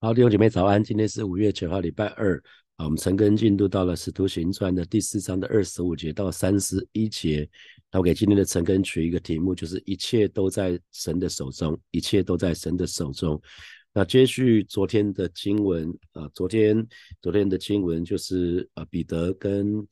好，弟兄姐妹早安，今天是五月九号，礼拜二啊。我们陈根进度到了《使徒行传》的第四章的二十五节到三十一节。那我给今天的陈根取一个题目，就是一切都在神的手中，一切都在神的手中。那接续昨天的经文啊，昨天昨天的经文就是啊，彼得跟。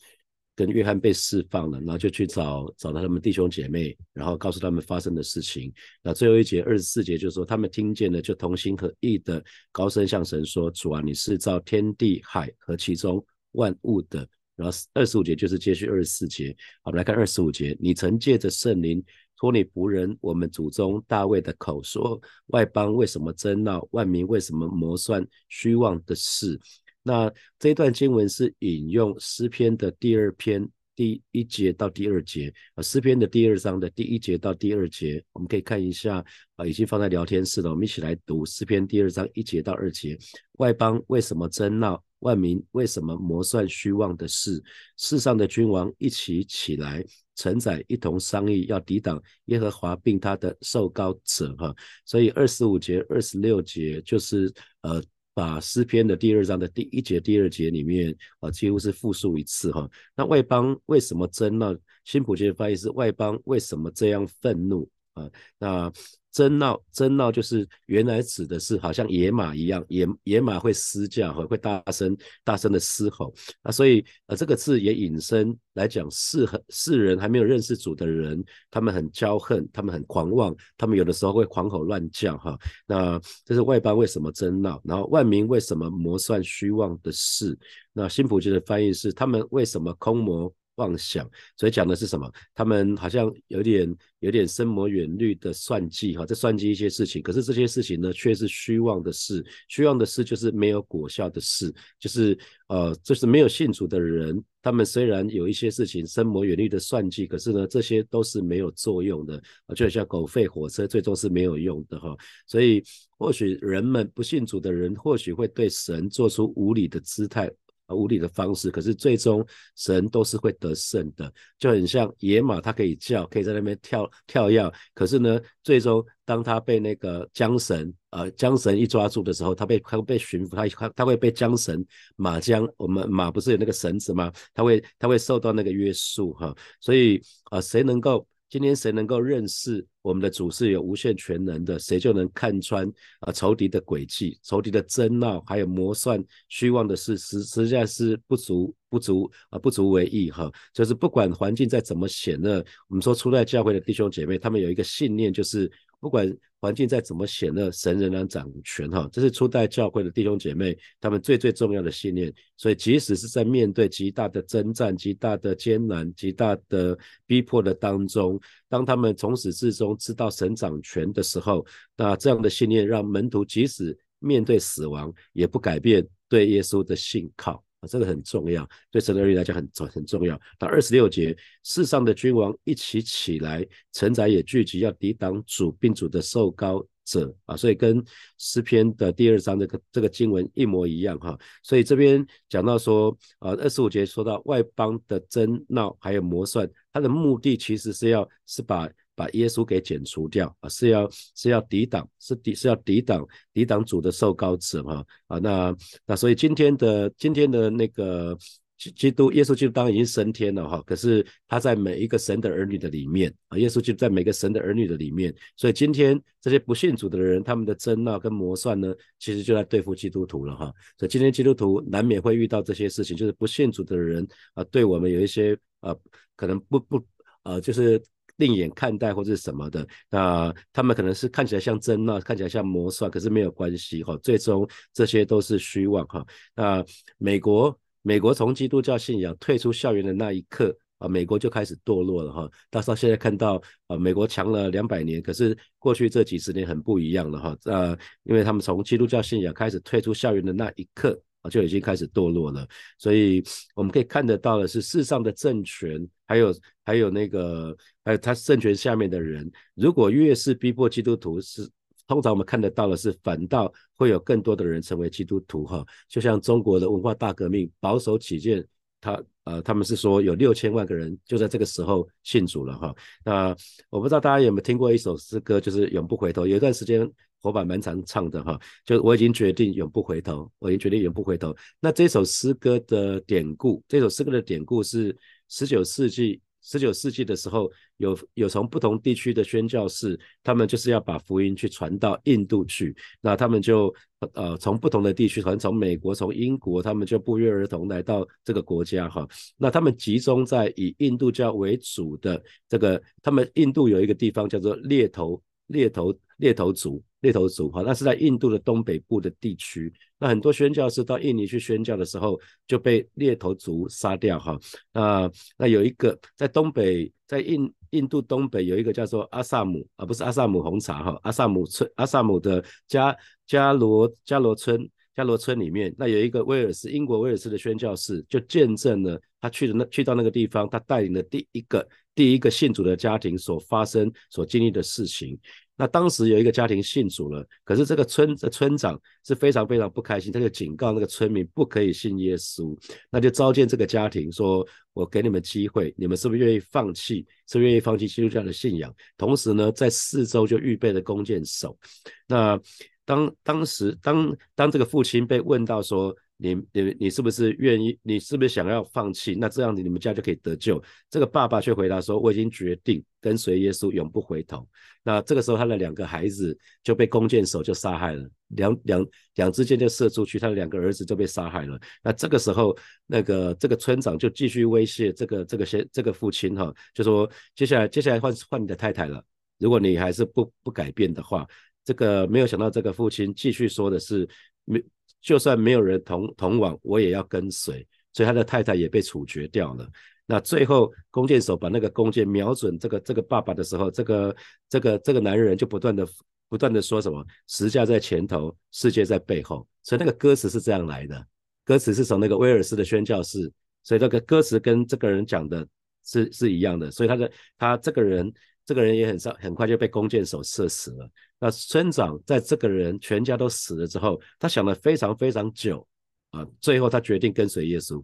跟约翰被释放了，然后就去找找到他们弟兄姐妹，然后告诉他们发生的事情。那最后一节二十四节就是说，他们听见了，就同心合意的高声向神说：“主啊，你是造天地海和其中万物的。”然后二十五节就是接续二十四节。我们来看二十五节：“你曾借着圣灵托你仆人我们祖宗大卫的口说，外邦为什么争闹，万民为什么谋算虚妄的事？”那这段经文是引用诗篇的第二篇第一节到第二节啊，诗篇的第二章的第一节到第二节，我们可以看一下啊，已经放在聊天室了。我们一起来读诗篇第二章一节到二节：外邦为什么争闹？万民为什么谋算虚妄的事？世上的君王一起起来，承载一同商议，要抵挡耶和华并他的受膏者。哈，所以二十五节、二十六节就是呃。把诗篇的第二章的第一节、第二节里面啊，几乎是复述一次哈。那外邦为什么争呢？新普京的翻译是外邦为什么这样愤怒啊？那。争闹，争闹就是原来指的是好像野马一样，野野马会嘶叫和会大声大声的嘶吼啊，所以呃这个字也引申来讲，世很世人还没有认识主的人，他们很骄横，他们很狂妄，他们有的时候会狂吼乱叫哈。那这是外邦为什么争闹？然后万民为什么谋算虚妄的事？那新普京的翻译是他们为什么空谋？妄想，所以讲的是什么？他们好像有点有点深谋远虑的算计，哈，在算计一些事情。可是这些事情呢，却是虚妄的事。虚妄的事就是没有果效的事，就是呃，就是没有信主的人，他们虽然有一些事情深谋远虑的算计，可是呢，这些都是没有作用的，啊，就像狗吠火车，最终是没有用的，哈。所以或许人们不信主的人，或许会对神做出无理的姿态。啊，无理的方式，可是最终神都是会得胜的，就很像野马，它可以叫，可以在那边跳跳跃，可是呢，最终当他被那个缰绳，呃，缰绳一抓住的时候，他被他被驯服，他他他会被缰绳马缰，我们马不是有那个绳子吗？他会他会受到那个约束哈，所以啊，谁能够？今天谁能够认识我们的主是有无限全能的，谁就能看穿啊仇敌的诡计、仇敌的争闹，还有谋算虚妄的事，实实在是不足不足啊不足为意哈。就是不管环境再怎么险恶，我们说初代教会的弟兄姐妹，他们有一个信念，就是不管。环境再怎么险恶，神仍然掌权哈，这是初代教会的弟兄姐妹他们最最重要的信念。所以，即使是在面对极大的征战、极大的艰难、极大的逼迫的当中，当他们从始至终知道神掌权的时候，那这样的信念让门徒即使面对死亡，也不改变对耶稣的信靠。啊这个很重要，对神的儿女来讲很重很重要。到二十六节，世上的君王一起起来，臣宰也聚集，要抵挡主并主的受膏者啊，所以跟诗篇的第二章这个这个经文一模一样哈。所以这边讲到说，啊，二十五节说到外邦的争闹还有魔算，它的目的其实是要是把。把耶稣给剪除掉啊，是要是要抵挡，是抵是要抵挡抵挡主的受膏者哈啊，那那所以今天的今天的那个基督耶稣基督当然已经升天了哈，可是他在每一个神的儿女的里面啊，耶稣基督在每个神的儿女的里面，所以今天这些不信主的人，他们的争闹跟磨算呢，其实就在对付基督徒了哈，所以今天基督徒难免会遇到这些事情，就是不信主的人啊，对我们有一些啊，可能不不啊，就是。另眼看待或者什么的，那他们可能是看起来像真闹，看起来像魔算，可是没有关系哈。最终这些都是虚妄哈。那美国，美国从基督教信仰退出校园的那一刻啊，美国就开始堕落了哈。到到现在看到啊，美国强了两百年，可是过去这几十年很不一样了哈。呃，因为他们从基督教信仰开始退出校园的那一刻啊。就已经开始堕落了，所以我们可以看得到的是，世上的政权，还有还有那个，呃他政权下面的人，如果越是逼迫基督徒，是通常我们看得到的是，反倒会有更多的人成为基督徒哈。就像中国的文化大革命，保守起见，他呃他们是说有六千万个人就在这个时候信主了哈。那我不知道大家有没有听过一首诗歌，就是永不回头。有一段时间。火把蛮常唱的哈，就我已经决定永不回头，我已经决定永不回头。那这首诗歌的典故，这首诗歌的典故是十九世纪。十九世纪的时候，有有从不同地区的宣教士，他们就是要把福音去传到印度去。那他们就呃从不同的地区，可能从美国、从英国，他们就不约而同来到这个国家哈。那他们集中在以印度教为主的这个，他们印度有一个地方叫做猎头猎头猎头族。猎头族哈，那是在印度的东北部的地区。那很多宣教士到印尼去宣教的时候，就被猎头族杀掉哈。那那有一个在东北，在印印度东北有一个叫做阿萨姆，啊不是阿萨姆红茶哈，阿萨姆村阿萨姆的加加罗加罗村加罗村里面，那有一个威尔斯英国威尔斯的宣教士，就见证了他去的那去到那个地方，他带领的第一个第一个信主的家庭所发生所经历的事情。那当时有一个家庭信主了，可是这个村的村长是非常非常不开心，他就警告那个村民不可以信耶稣，那就召见这个家庭说：“我给你们机会，你们是不是愿意放弃？是愿意放弃基督教的信仰？同时呢，在四周就预备了弓箭手。那当当时当当这个父亲被问到说。你你你是不是愿意？你是不是想要放弃？那这样子你们家就可以得救。这个爸爸却回答说：“我已经决定跟随耶稣，永不回头。”那这个时候他的两个孩子就被弓箭手就杀害了，两两两支箭就射出去，他的两个儿子就被杀害了。那这个时候，那个这个村长就继续威胁这个这个先这个父亲哈，就说接下来接下来换换你的太太了，如果你还是不不改变的话，这个没有想到这个父亲继续说的是没。就算没有人同同往，我也要跟随，所以他的太太也被处决掉了。那最后弓箭手把那个弓箭瞄准这个这个爸爸的时候，这个这个这个男人就不断的不断的说什么：十架在前头，世界在背后。所以那个歌词是这样来的，歌词是从那个威尔斯的宣教士，所以那个歌词跟这个人讲的是是一样的。所以他的他这个人这个人也很上很快就被弓箭手射死了。那村长在这个人全家都死了之后，他想了非常非常久啊，最后他决定跟随耶稣。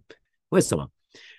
为什么？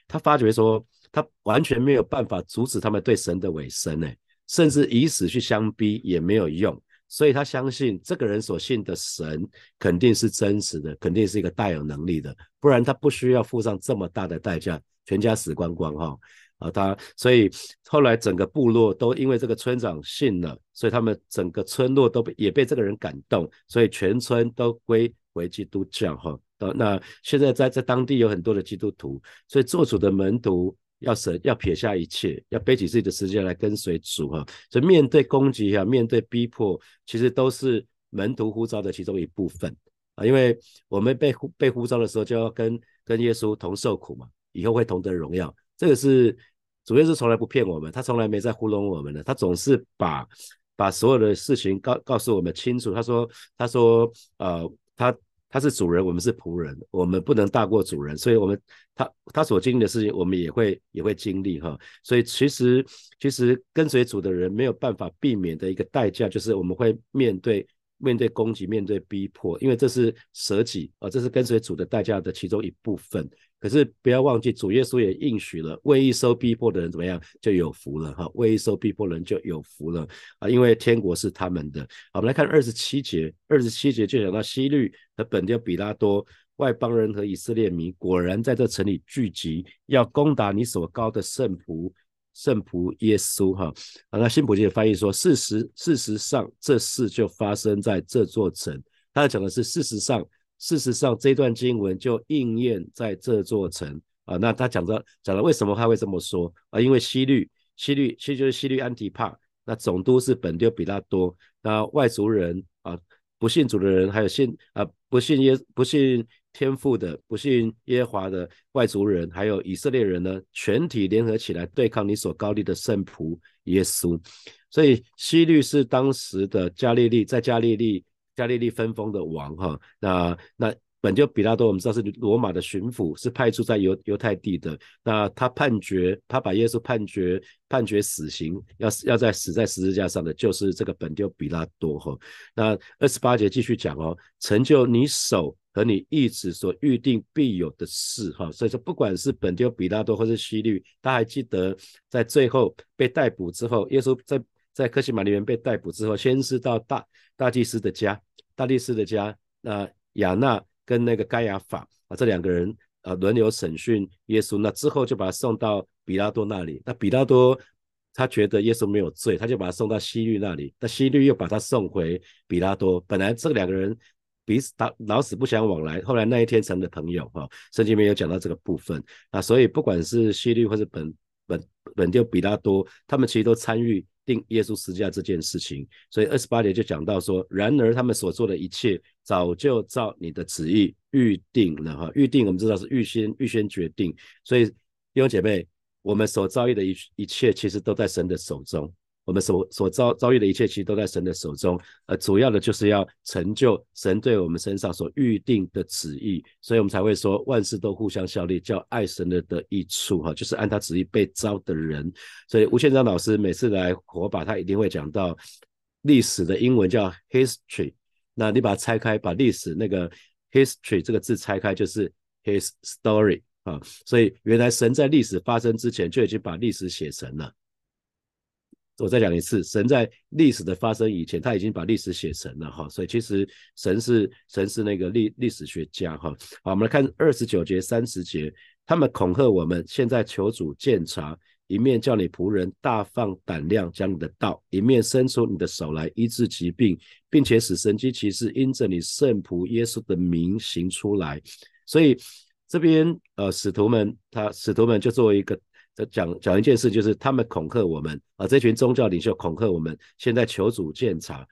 他发觉说他完全没有办法阻止他们对神的委身呢，甚至以死去相逼也没有用。所以他相信这个人所信的神肯定是真实的，肯定是一个大有能力的，不然他不需要付上这么大的代价，全家死光光哈。啊，他所以后来整个部落都因为这个村长信了，所以他们整个村落都被也被这个人感动，所以全村都归回基督教哈。呃，那现在在在当地有很多的基督徒，所以做主的门徒要舍要撇下一切，要背起自己的时间来跟随主哈。所以面对攻击啊，面对逼迫，其实都是门徒呼召的其中一部分啊。因为我们被呼被呼召的时候，就要跟跟耶稣同受苦嘛，以后会同得荣耀。这个是主耶稣从来不骗我们，他从来没在糊弄我们的，他总是把把所有的事情告告诉我们清楚。他说他说呃他他是主人，我们是仆人，我们不能大过主人，所以我们他他所经历的事情，我们也会也会经历哈。所以其实其实跟随主的人没有办法避免的一个代价，就是我们会面对面对攻击，面对逼迫，因为这是舍己啊，这是跟随主的代价的其中一部分。可是不要忘记，主耶稣也应许了，为一收逼迫的人怎么样就有福了哈，为一收逼迫人就有福了啊，因为天国是他们的。好，我们来看二十七节，二十七节就讲到西律和本丢比拉多外邦人和以色列民果然在这城里聚集，要攻打你所高的圣仆圣仆耶稣哈。啊，那新普界翻译说，事实事实上这事就发生在这座城，他讲的是事实上。事实上，这段经文就应验在这座城啊。那他讲到讲了，为什么他会这么说啊？因为西律，西律，其实就是西律安提帕。那总督是本丢比拉多。那外族人啊，不信主的人，还有信啊不信耶不信天父的，不信耶华的外族人，还有以色列人呢，全体联合起来对抗你所高立的圣仆耶稣。所以西律是当时的加利利，在加利利。加利利分封的王哈，那那本就比拉多，我们知道是罗马的巡抚，是派驻在犹犹太地的。那他判决，他把耶稣判决判决死刑，要要在死在十字架上的，就是这个本丢比拉多哈。那二十八节继续讲哦，成就你手和你意志所预定必有的事哈。所以说，不管是本丢比拉多或是希律，他还记得在最后被逮捕之后，耶稣在在科西玛里园被逮捕之后，先是到大大祭司的家，大祭司的家，那亚纳跟那个盖亚法啊这两个人啊轮流审讯耶稣，那之后就把他送到比拉多那里，那比拉多他觉得耶稣没有罪，他就把他送到西律那里，那西律又把他送回比拉多，本来这两个人。彼此打老死不相往来，后来那一天成了朋友哈。圣经没有讲到这个部分啊，所以不管是西律或是本本本丢比拉多，他们其实都参与定耶稣十字架这件事情。所以二十八节就讲到说，然而他们所做的一切，早就照你的旨意预定了哈。预定我们知道是预先预先决定，所以弟兄姐妹，我们所遭遇的一一切，其实都在神的手中。我们所所遭遭遇的一切，其实都在神的手中。呃，主要的就是要成就神对我们身上所预定的旨意，所以我们才会说万事都互相效力，叫爱神的的益处哈，就是按他旨意被招的人。所以吴宪章老师每次来火把，他一定会讲到历史的英文叫 history。那你把它拆开，把历史那个 history 这个字拆开，就是 his story 啊。所以原来神在历史发生之前就已经把历史写成了。我再讲一次，神在历史的发生以前，他已经把历史写成了哈，所以其实神是神是那个历历史学家哈。好，我们来看二十九节、三十节，他们恐吓我们，现在求主鉴察，一面叫你仆人大放胆量讲你的道，一面伸出你的手来医治疾病，并且使神机骑士因着你圣仆耶稣的名行出来。所以这边呃，使徒们他使徒们就作为一个。这讲讲一件事，就是他们恐吓我们啊，这群宗教领袖恐吓我们。现在求主鉴察，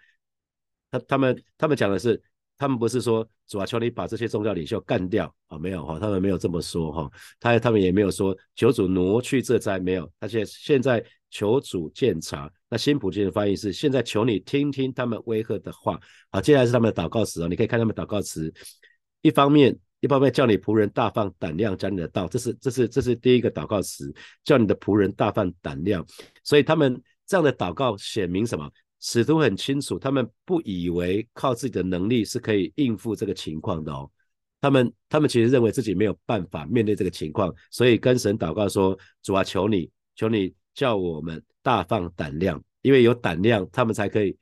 他他们他们讲的是，他们不是说主啊，求你把这些宗教领袖干掉啊，没有哈，他们没有这么说哈，他他们也没有说求主挪去这灾，没有。而且现在求主鉴察，那新普京的翻译是现在求你听听他们威吓的话啊，接下来是他们的祷告词啊，你可以看他们祷告词，一方面。一方面叫你仆人大放胆量讲你的道，这是这是这是第一个祷告词，叫你的仆人大放胆量。所以他们这样的祷告显明什么？使徒很清楚，他们不以为靠自己的能力是可以应付这个情况的哦。他们他们其实认为自己没有办法面对这个情况，所以跟神祷告说：主啊，求你，求你叫我们大放胆量，因为有胆量，他们才可以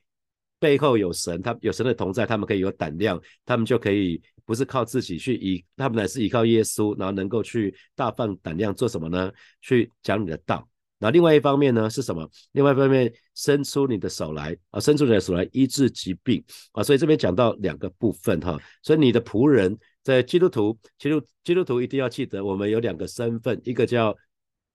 背后有神，他有神的同在，他们可以有胆量，他们就可以。不是靠自己去依，他们乃是依靠耶稣，然后能够去大放胆量做什么呢？去讲你的道。那另外一方面呢是什么？另外一方面伸出你的手来啊，伸出你的手来医治疾病啊。所以这边讲到两个部分哈。所以你的仆人在基督徒，基督基督徒一定要记得，我们有两个身份，一个叫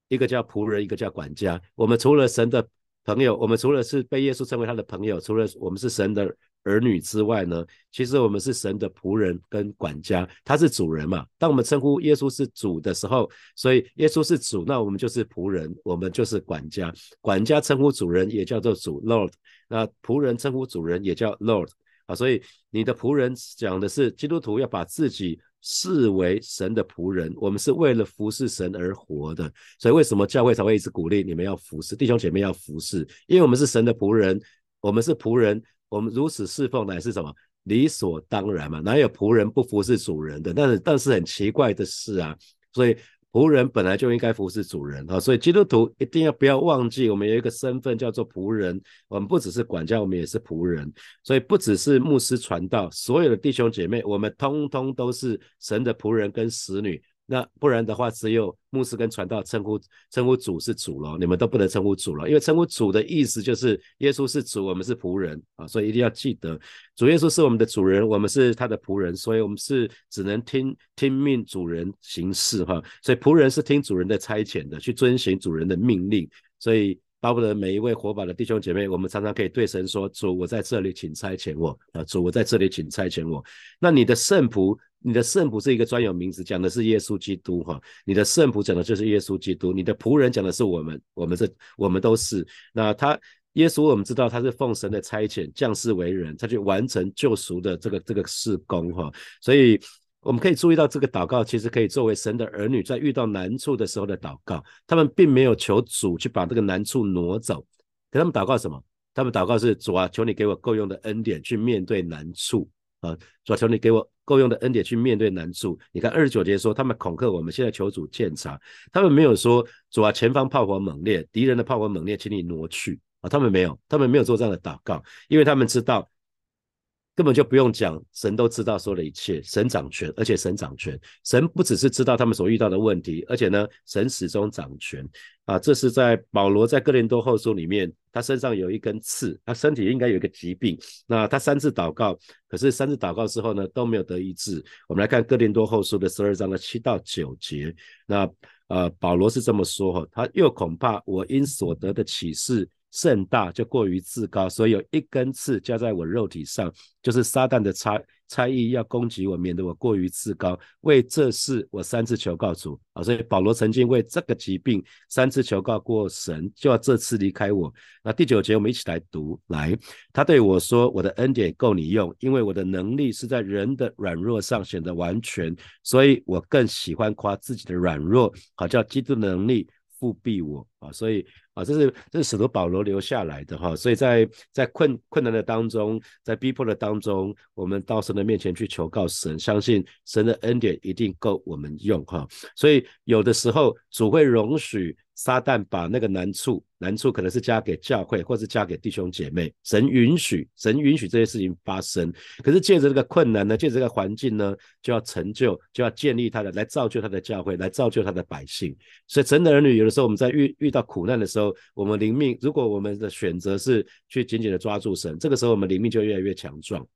一个叫仆人，一个叫管家。我们除了神的朋友，我们除了是被耶稣称为他的朋友，除了我们是神的。儿女之外呢，其实我们是神的仆人跟管家，他是主人嘛。当我们称呼耶稣是主的时候，所以耶稣是主，那我们就是仆人，我们就是管家。管家称呼主人也叫做主 Lord，那仆人称呼主人也叫 Lord 啊。所以你的仆人讲的是基督徒要把自己视为神的仆人，我们是为了服侍神而活的。所以为什么教会才会一直鼓励你们要服侍弟兄姐妹要服侍？因为我们是神的仆人，我们是仆人。我们如此侍奉乃是什么理所当然嘛？哪有仆人不服侍主人的？但是但是很奇怪的是啊，所以仆人本来就应该服侍主人啊。所以基督徒一定要不要忘记，我们有一个身份叫做仆人。我们不只是管家，我们也是仆人。所以不只是牧师传道，所有的弟兄姐妹，我们通通都是神的仆人跟使女。那不然的话，只有牧师跟传道称呼称呼主是主了，你们都不能称呼主了，因为称呼主的意思就是耶稣是主，我们是仆人啊，所以一定要记得，主耶稣是我们的主人，我们是他的仆人，所以我们是只能听听命主人行事哈，所以仆人是听主人的差遣的，去遵循主人的命令，所以。巴不得每一位活宝的弟兄姐妹，我们常常可以对神说：“主，我在这里，请差遣我。”啊，主，我在这里，请差遣我。那你的圣仆，你的圣仆是一个专有名词，讲的是耶稣基督哈。你的圣仆讲的就是耶稣基督，你的仆人讲的是我们，我们这我们都是。那他耶稣，我们知道他是奉神的差遣降世为人，他去完成救赎的这个这个事工哈。所以。我们可以注意到，这个祷告其实可以作为神的儿女在遇到难处的时候的祷告。他们并没有求主去把这个难处挪走，可他们祷告什么？他们祷告是主啊，求你给我够用的恩典去面对难处啊！主啊，求你给我够用的恩典去面对难处。你看二十九节说，他们恐吓我们，现在求主鉴察。他们没有说主啊，前方炮火猛烈，敌人的炮火猛烈，请你挪去。啊，他们没有，他们没有做这样的祷告，因为他们知道。根本就不用讲，神都知道所有的一切，神掌权，而且神掌权，神不只是知道他们所遇到的问题，而且呢，神始终掌权啊！这是在保罗在哥林多后书里面，他身上有一根刺，他身体应该有一个疾病，那他三次祷告，可是三次祷告之后呢，都没有得医治。我们来看哥林多后书的十二章的七到九节，那呃，保罗是这么说哈，他又恐怕我因所得的启示。甚大就过于自高，所以有一根刺加在我肉体上，就是撒旦的差差异要攻击我，免得我过于自高。为这事，我三次求告主啊，所以保罗曾经为这个疾病三次求告过神，就要这次离开我。那第九节我们一起来读，来，他对我说：“我的恩典够你用，因为我的能力是在人的软弱上显得完全，所以我更喜欢夸自己的软弱，好叫基督能力。”复庇我啊，所以啊，这是这是使徒保罗留下来的哈，所以在在困困难的当中，在逼迫的当中，我们到神的面前去求告神，相信神的恩典一定够我们用哈，所以有的时候主会容许。撒旦把那个难处，难处可能是加给教会，或是加给弟兄姐妹。神允许，神允许这些事情发生。可是借着这个困难呢，借着这个环境呢，就要成就，就要建立他的，来造就他的教会，来造就他的百姓。所以神的儿女，有的时候我们在遇遇到苦难的时候，我们灵命，如果我们的选择是去紧紧的抓住神，这个时候我们灵命就越来越强壮。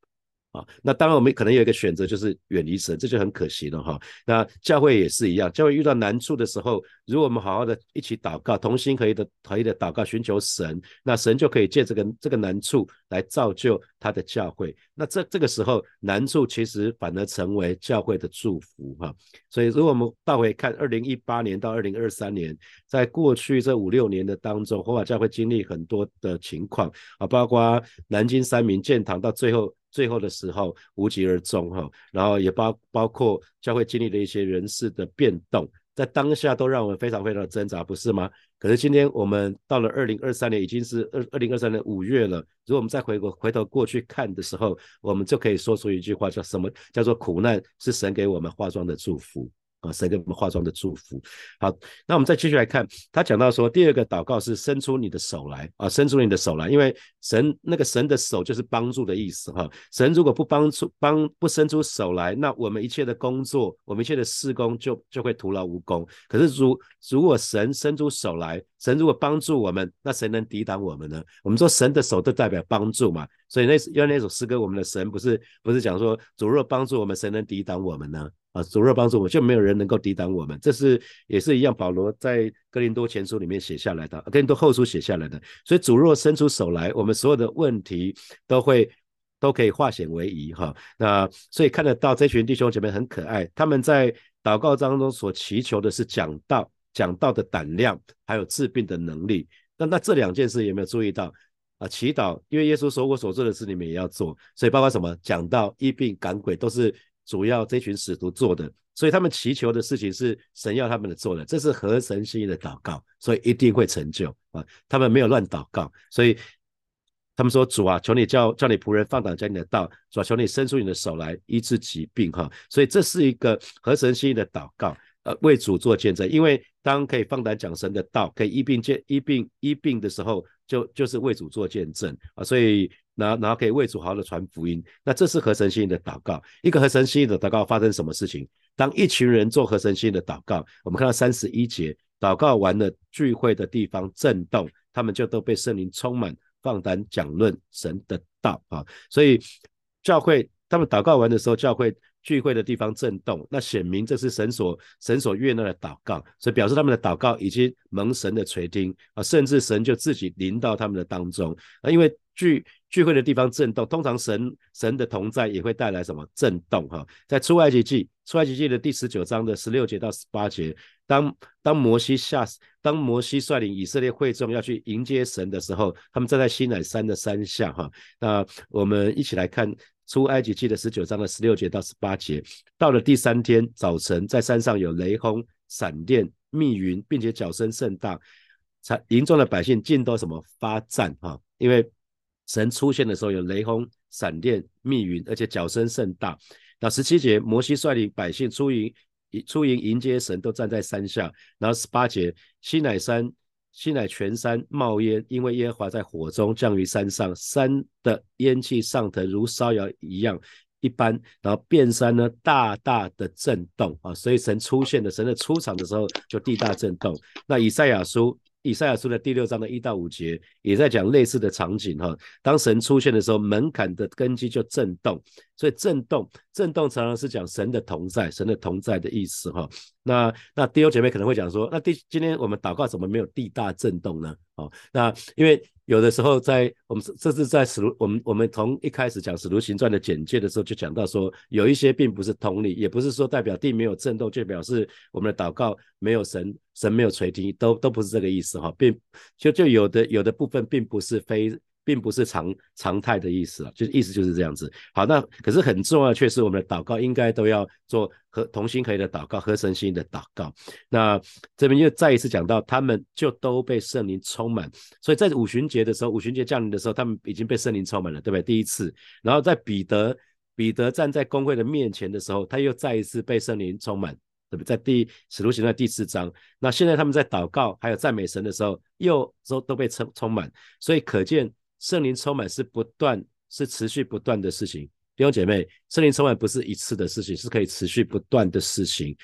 啊，那当然我们可能有一个选择，就是远离神，这就很可惜了哈。那教会也是一样，教会遇到难处的时候，如果我们好好的一起祷告，同心合一的合一的祷告，寻求神，那神就可以借这个这个难处来造就他的教会。那这这个时候难处其实反而成为教会的祝福哈。所以如果我们倒回看二零一八年到二零二三年，在过去这五六年的当中，火法教会经历很多的情况啊，包括南京三民建堂到最后。最后的时候无疾而终哈，然后也包包括教会经历的一些人事的变动，在当下都让我们非常非常的挣扎，不是吗？可是今天我们到了二零二三年，已经是二二零二三年五月了。如果我们再回过回头过去看的时候，我们就可以说出一句话，叫什么？叫做苦难是神给我们化妆的祝福。啊，神给我们化妆的祝福。好，那我们再继续来看，他讲到说，第二个祷告是伸出你的手来啊，伸出你的手来，因为神那个神的手就是帮助的意思哈。神如果不帮助帮不伸出手来，那我们一切的工作，我们一切的事工就就会徒劳无功。可是如如果神伸出手来，神如果帮助我们，那谁能抵挡我们呢？我们说神的手都代表帮助嘛，所以那因为那首诗歌，我们的神不是不是讲说主若帮助我们，谁能抵挡我们呢？啊，主若帮助我，就没有人能够抵挡我们。这是也是一样，保罗在哥林多前书里面写下来的，哥林多后书写下来的。所以主若伸出手来，我们所有的问题都会都可以化险为夷哈。那所以看得到这群弟兄姐妹很可爱，他们在祷告当中所祈求的是讲道、讲道的胆量，还有治病的能力。那那这两件事有没有注意到啊？祈祷，因为耶稣说我所做的事你们也要做，所以包括什么讲道、医病、赶鬼都是。主要这群使徒做的，所以他们祈求的事情是神要他们的做的，这是合神心意的祷告，所以一定会成就啊！他们没有乱祷告，所以他们说：“主啊，求你叫叫你仆人放胆讲你的道，主啊，求你伸出你的手来医治疾病。”哈，所以这是一个合神心意的祷告，呃，为主做见证。因为当可以放胆讲神的道，可以医病见医病医病的时候，就就是为主做见证啊，所以。然后，然后可以为主好好的传福音，那这是合神心意的祷告。一个合神心意的祷告发生什么事情？当一群人做合神心意的祷告，我们看到三十一节，祷告完了，聚会的地方震动，他们就都被圣灵充满，放胆讲论神的道啊。所以教会他们祷告完的时候，教会。聚会的地方震动，那显明这是神所神所悦纳的祷告，所以表示他们的祷告已经蒙神的垂听啊，甚至神就自己临到他们的当中啊。因为聚聚会的地方震动，通常神神的同在也会带来什么震动哈？在出埃及记出埃及记的第十九章的十六节到十八节，当当摩西下当摩西率领以色列会众要去迎接神的时候，他们站在西乃山的山下哈。那我们一起来看。出埃及记的十九章的十六节到十八节，到了第三天早晨，在山上有雷轰、闪电、密云，并且脚声甚大，才营中的百姓尽都什么发战哈？因为神出现的时候有雷轰、闪电、密云，而且脚声甚大。那十七节，摩西率领百姓出营，出营迎接神，都站在山下。然后十八节，西乃山西乃全山冒烟，因为耶和华在火中降于山上，山的烟气上腾如烧窑一样。一般，然后变山呢，大大的震动啊，所以神出现的，神的出场的时候就地大震动。那以赛亚书。以赛亚书的第六章的一到五节也在讲类似的场景哈。当神出现的时候，门槛的根基就震动，所以震动，震动常常是讲神的同在，神的同在的意思哈。那那弟兄姐妹可能会讲说，那第今天我们祷告怎么没有地大震动呢？哦，那因为。有的时候，在我们这是在使徒，我们我们从一开始讲使徒行传的简介的时候，就讲到说，有一些并不是同理，也不是说代表地没有震动，就表示我们的祷告没有神，神没有垂听，都都不是这个意思哈，并就就有的有的部分并不是非。并不是常常态的意思啊，就意思就是这样子。好，那可是很重要的却是我们的祷告应该都要做和同心合一的祷告，合神心的祷告。那这边又再一次讲到，他们就都被圣灵充满。所以在五旬节的时候，五旬节降临的时候，他们已经被圣灵充满了，对不对？第一次。然后在彼得彼得站在公会的面前的时候，他又再一次被圣灵充满，对不对？在第使徒行传第四章。那现在他们在祷告还有赞美神的时候，又都都被充充满。所以可见。圣灵充满是不断、是持续不断的事情，弟兄姐妹，圣灵充满不是一次的事情，是可以持续不断的事情。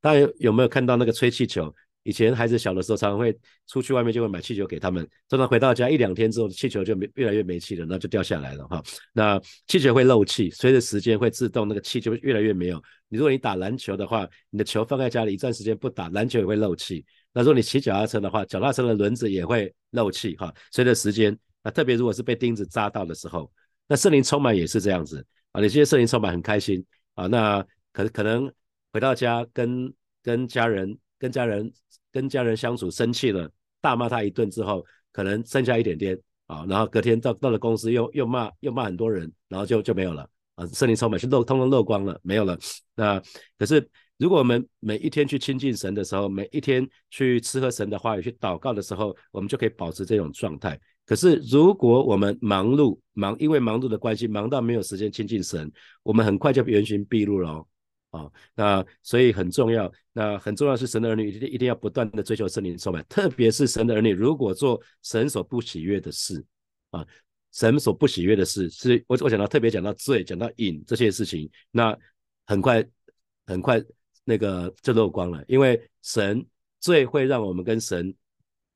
大家有没有看到那个吹气球？以前孩子小的时候，常常会出去外面就会买气球给他们，常常回到家一两天之后，气球就没越来越没气了，那就掉下来了哈。那气球会漏气，随着时间会自动那个气就越来越没有。你如果你打篮球的话，你的球放在家里一段时间不打，篮球也会漏气。那如果你骑脚踏车的话，脚踏车的轮子也会漏气哈。随着时间。那特别如果是被钉子扎到的时候，那圣灵充满也是这样子啊。有些圣灵充满很开心啊，那可可能回到家跟跟家人跟家人跟家人相处生气了，大骂他一顿之后，可能剩下一点点啊，然后隔天到到了公司又又骂又骂很多人，然后就就没有了啊。圣灵充满是漏通通漏光了，没有了。那可是如果我们每一天去亲近神的时候，每一天去吃喝神的话语去祷告的时候，我们就可以保持这种状态。可是，如果我们忙碌忙，因为忙碌的关系，忙到没有时间亲近神，我们很快就原形毕露了哦。那所以很重要，那很重要是神的儿女一定一定要不断的追求圣灵充满，特别是神的儿女，如果做神所不喜悦的事啊，神所不喜悦的事，是我我讲到特别讲到罪，讲到瘾这些事情，那很快很快那个就漏光了，因为神最会让我们跟神。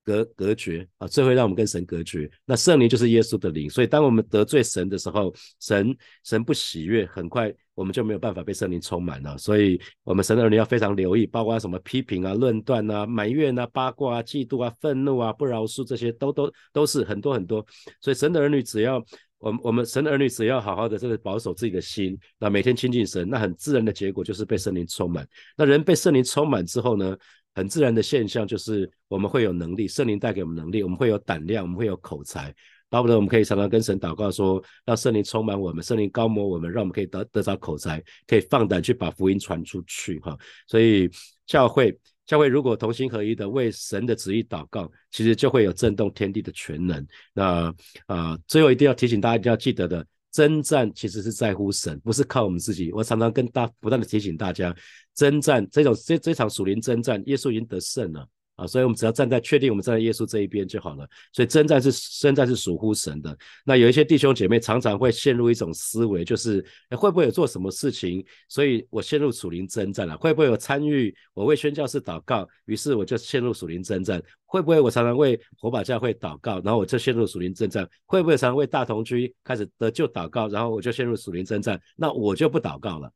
隔隔绝啊，最会让我们跟神隔绝。那圣灵就是耶稣的灵，所以当我们得罪神的时候，神神不喜悦，很快我们就没有办法被圣灵充满了。所以，我们神的儿女要非常留意，包括什么批评啊、论断啊、埋怨啊、八卦啊、嫉妒啊、愤怒啊、不饶恕这些，都都都是很多很多。所以，神的儿女只要我们我们神的儿女只要好好的这个保守自己的心，那每天亲近神，那很自然的结果就是被圣灵充满。那人被圣灵充满之后呢？很自然的现象就是我们会有能力，圣灵带给我们能力，我们会有胆量，我们会有口才，巴不得我们可以常常跟神祷告说，让圣灵充满我们，圣灵高摩我们，让我们可以得得着口才，可以放胆去把福音传出去哈。所以教会教会如果同心合一的为神的旨意祷告，其实就会有震动天地的全能。那啊，最后一定要提醒大家一定要记得的。征战其实是在乎神，不是靠我们自己。我常常跟大不断的提醒大家，征战这种这这场属灵征战，耶稣已经得胜了。啊，所以我们只要站在确定我们站在耶稣这一边就好了。所以征战是征战是属乎神的。那有一些弟兄姐妹常常会陷入一种思维，就是会不会有做什么事情，所以我陷入属灵征战了？会不会有参与我为宣教士祷告，于是我就陷入属灵征战？会不会我常常为火把教会祷告，然后我就陷入属灵征战？会不会常常为大同居开始得救祷告，然后我就陷入属灵征战？那我就不祷告了。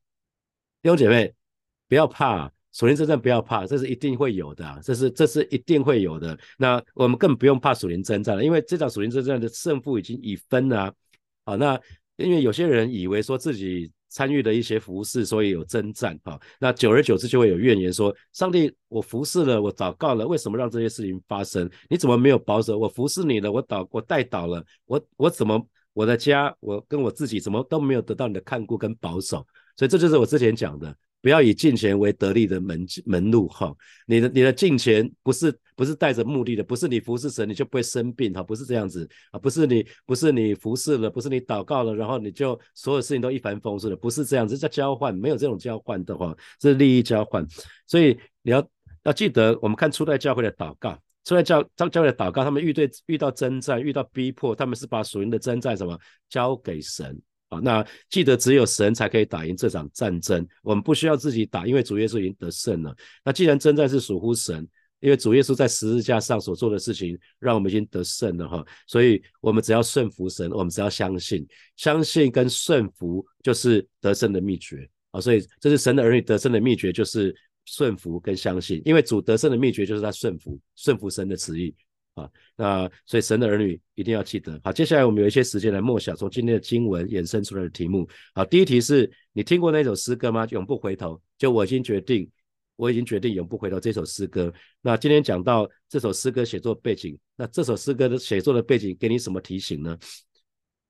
弟兄姐妹，不要怕。属灵征战不要怕，这是一定会有的，这是这是一定会有的。那我们更不用怕属灵征战了，因为这场属灵征战的胜负已经已分了。好，那因为有些人以为说自己参与了一些服饰，所以有征战。哈，那久而久之就会有怨言，说上帝，我服侍了，我祷告了，为什么让这些事情发生？你怎么没有保守？我服侍你了，我祷我带祷了，我我怎么我的家，我跟我自己怎么都没有得到你的看顾跟保守？所以这就是我之前讲的。不要以金钱为得利的门门路哈，你的你的金钱不是不是带着目的的，不是你服侍神你就不会生病哈，不是这样子啊，不是你不是你服侍了，不是你祷告了，然后你就所有事情都一帆风顺的，不是这样子，叫交换，没有这种交换的话，这是利益交换，所以你要要记得，我们看初代教会的祷告。出来教教教会的祷告，他们遇对遇到征战，遇到逼迫，他们是把属灵的征战什么交给神。啊。那记得只有神才可以打赢这场战争，我们不需要自己打，因为主耶稣已经得胜了。那既然征战是属乎神，因为主耶稣在十字架上所做的事情，让我们已经得胜了哈，所以我们只要顺服神，我们只要相信，相信跟顺服就是得胜的秘诀啊。所以这是神的儿女得胜的秘诀，就是。顺服跟相信，因为主得胜的秘诀就是他顺服，顺服神的旨意啊。那所以神的儿女一定要记得。好，接下来我们有一些时间来默想从今天的经文衍生出来的题目。好，第一题是你听过那首诗歌吗？永不回头。就我已经决定，我已经决定永不回头这首诗歌。那今天讲到这首诗歌写作背景，那这首诗歌的写作的背景给你什么提醒呢？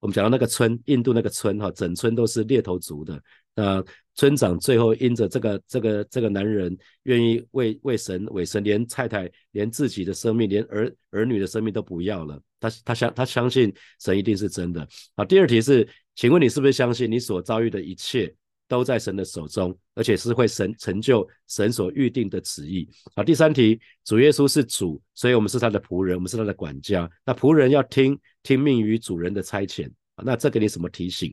我们讲到那个村，印度那个村哈，整村都是猎头族的。那村长最后因着这个这个这个男人愿意为为神为神，连太太连自己的生命，连儿儿女的生命都不要了。他他相他相信神一定是真的。好，第二题是，请问你是不是相信你所遭遇的一切都在神的手中，而且是会神成就神所预定的旨意？好，第三题，主耶稣是主，所以我们是他的仆人，我们是他的管家。那仆人要听听命于主人的差遣。那这给你什么提醒？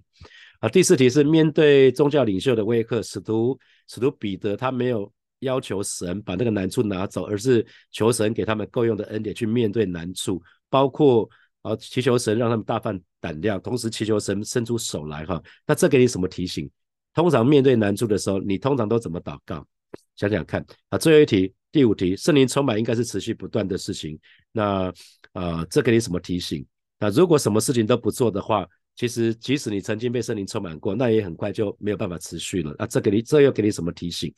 第四题是面对宗教领袖的威吓，使徒使徒彼得他没有要求神把那个难处拿走，而是求神给他们够用的恩典去面对难处，包括啊祈求神让他们大放胆量，同时祈求神伸出手来哈。那这给你什么提醒？通常面对难处的时候，你通常都怎么祷告？想想看啊。最后一题，第五题，圣灵充满应该是持续不断的事情。那啊，这给你什么提醒？那如果什么事情都不做的话？其实，即使你曾经被圣灵充满过，那也很快就没有办法持续了。那这给你，这又给你什么提醒？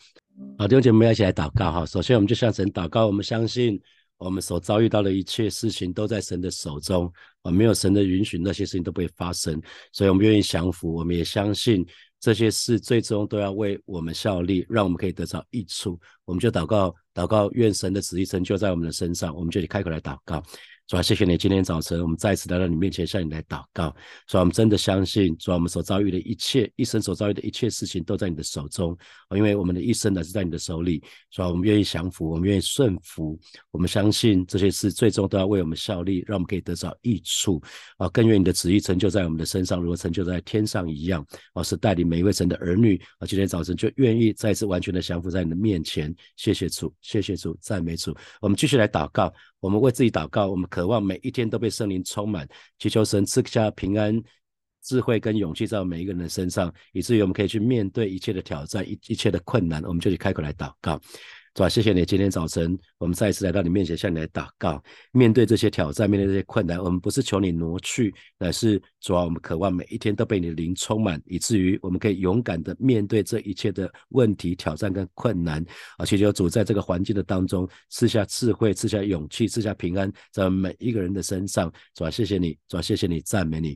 好，弟兄姐妹，一起来祷告哈。首先，我们就向神祷告，我们相信我们所遭遇到的一切事情都在神的手中啊，没有神的允许，那些事情都不会发生。所以，我们愿意降服，我们也相信这些事最终都要为我们效力，让我们可以得到益处。我们就祷告，祷告，愿神的旨意成就在我们的身上。我们就开口来祷告。主啊，谢谢你！今天早晨，我们再次来到你面前，向你来祷告。主啊，我们真的相信，主啊，我们所遭遇的一切，一生所遭遇的一切事情，都在你的手中。因为我们的一生乃是在你的手里。主啊，我们愿意降服，我们愿意顺服。我们相信这些事最终都要为我们效力，让我们可以得到益处。啊，更愿你的旨意成就在我们的身上，如果成就在天上一样。啊，是带领每一位神的儿女。啊，今天早晨就愿意再次完全的降服在你的面前。谢谢主，谢谢主，赞美主。我们继续来祷告。我们为自己祷告，我们渴望每一天都被圣灵充满，祈求神赐下平安、智慧跟勇气在每一个人的身上，以至于我们可以去面对一切的挑战、一一切的困难。我们就去开口来祷告。主啊？谢谢你，今天早晨我们再一次来到你面前，向你来祷告。面对这些挑战，面对这些困难，我们不是求你挪去，乃是主啊，我们渴望每一天都被你的灵充满，以至于我们可以勇敢的面对这一切的问题、挑战跟困难。而且求主在这个环境的当中赐下智慧、赐下勇气、赐下平安，在我们每一个人的身上。主啊，谢谢你，主啊，谢谢你，赞美你。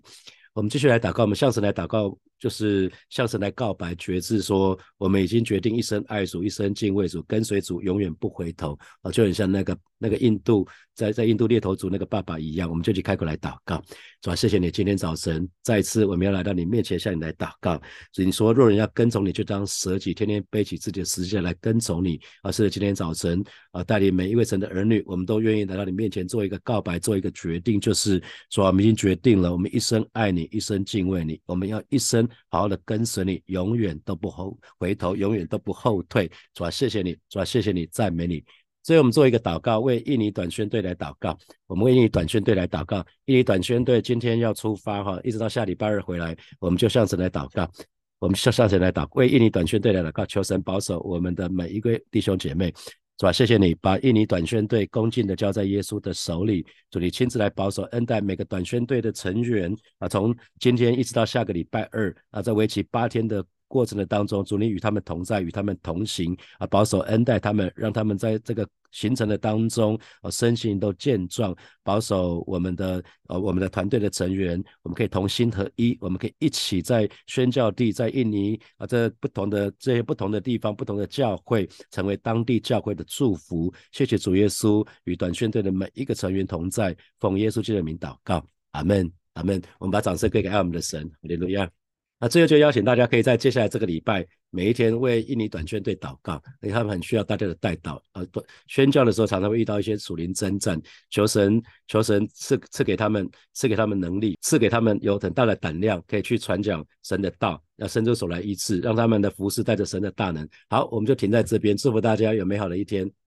我们继续来祷告，我们向神来祷告。就是向神来告白，决志说，我们已经决定一生爱主，一生敬畏主，跟随主，永远不回头啊！就很像那个那个印度在在印度猎头族那个爸爸一样，我们就去开口来祷告，主啊，谢谢你，今天早晨再次我们要来到你面前，向你来祷告。所以你说，若人要跟从你，就当舍己，天天背起自己的十字架来跟从你。啊，是今天早晨啊，带领每一位神的儿女，我们都愿意来到你面前做一个告白，做一个决定，就是说我们已经决定了，我们一生爱你，一生敬畏你，我们要一生。好好的跟随你，永远都不后回头，永远都不后退。主啊，谢谢你，主啊，谢谢你，赞美你。所以，我们做一个祷告，为印尼短宣队来祷告。我们为印尼短宣队来祷告。印尼短宣队今天要出发哈，一直到下礼拜二回来，我们就向神来祷告。我们向向神来祷，为印尼短宣队来祷告，求神保守我们的每一位弟兄姐妹。是吧？谢谢你把印尼短宣队恭敬的交在耶稣的手里，主你亲自来保守恩待每个短宣队的成员啊！从今天一直到下个礼拜二啊，在为期八天的。过程的当中，主你与他们同在，与他们同行啊，保守恩待他们，让他们在这个行程的当中啊，身心都健壮，保守我们的呃我们的团队的成员，我们可以同心合一，我们可以一起在宣教地，在印尼啊，这不同的这些不同的地方，不同的教会，成为当地教会的祝福。谢谢主耶稣与短宣队的每一个成员同在，奉耶稣基督的名祷告，阿门，阿门。我们把掌声归给爱我们的神，哈利路亚。那最后就邀请大家可以在接下来这个礼拜每一天为印尼短宣队祷告，因为他们很需要大家的带祷。呃，宣教的时候常常会遇到一些属灵征战，求神求神赐赐给他们赐给他们能力，赐给他们有很大的胆量，可以去传讲神的道，要伸出手来医治，让他们的服饰带着神的大能。好，我们就停在这边，祝福大家有美好的一天。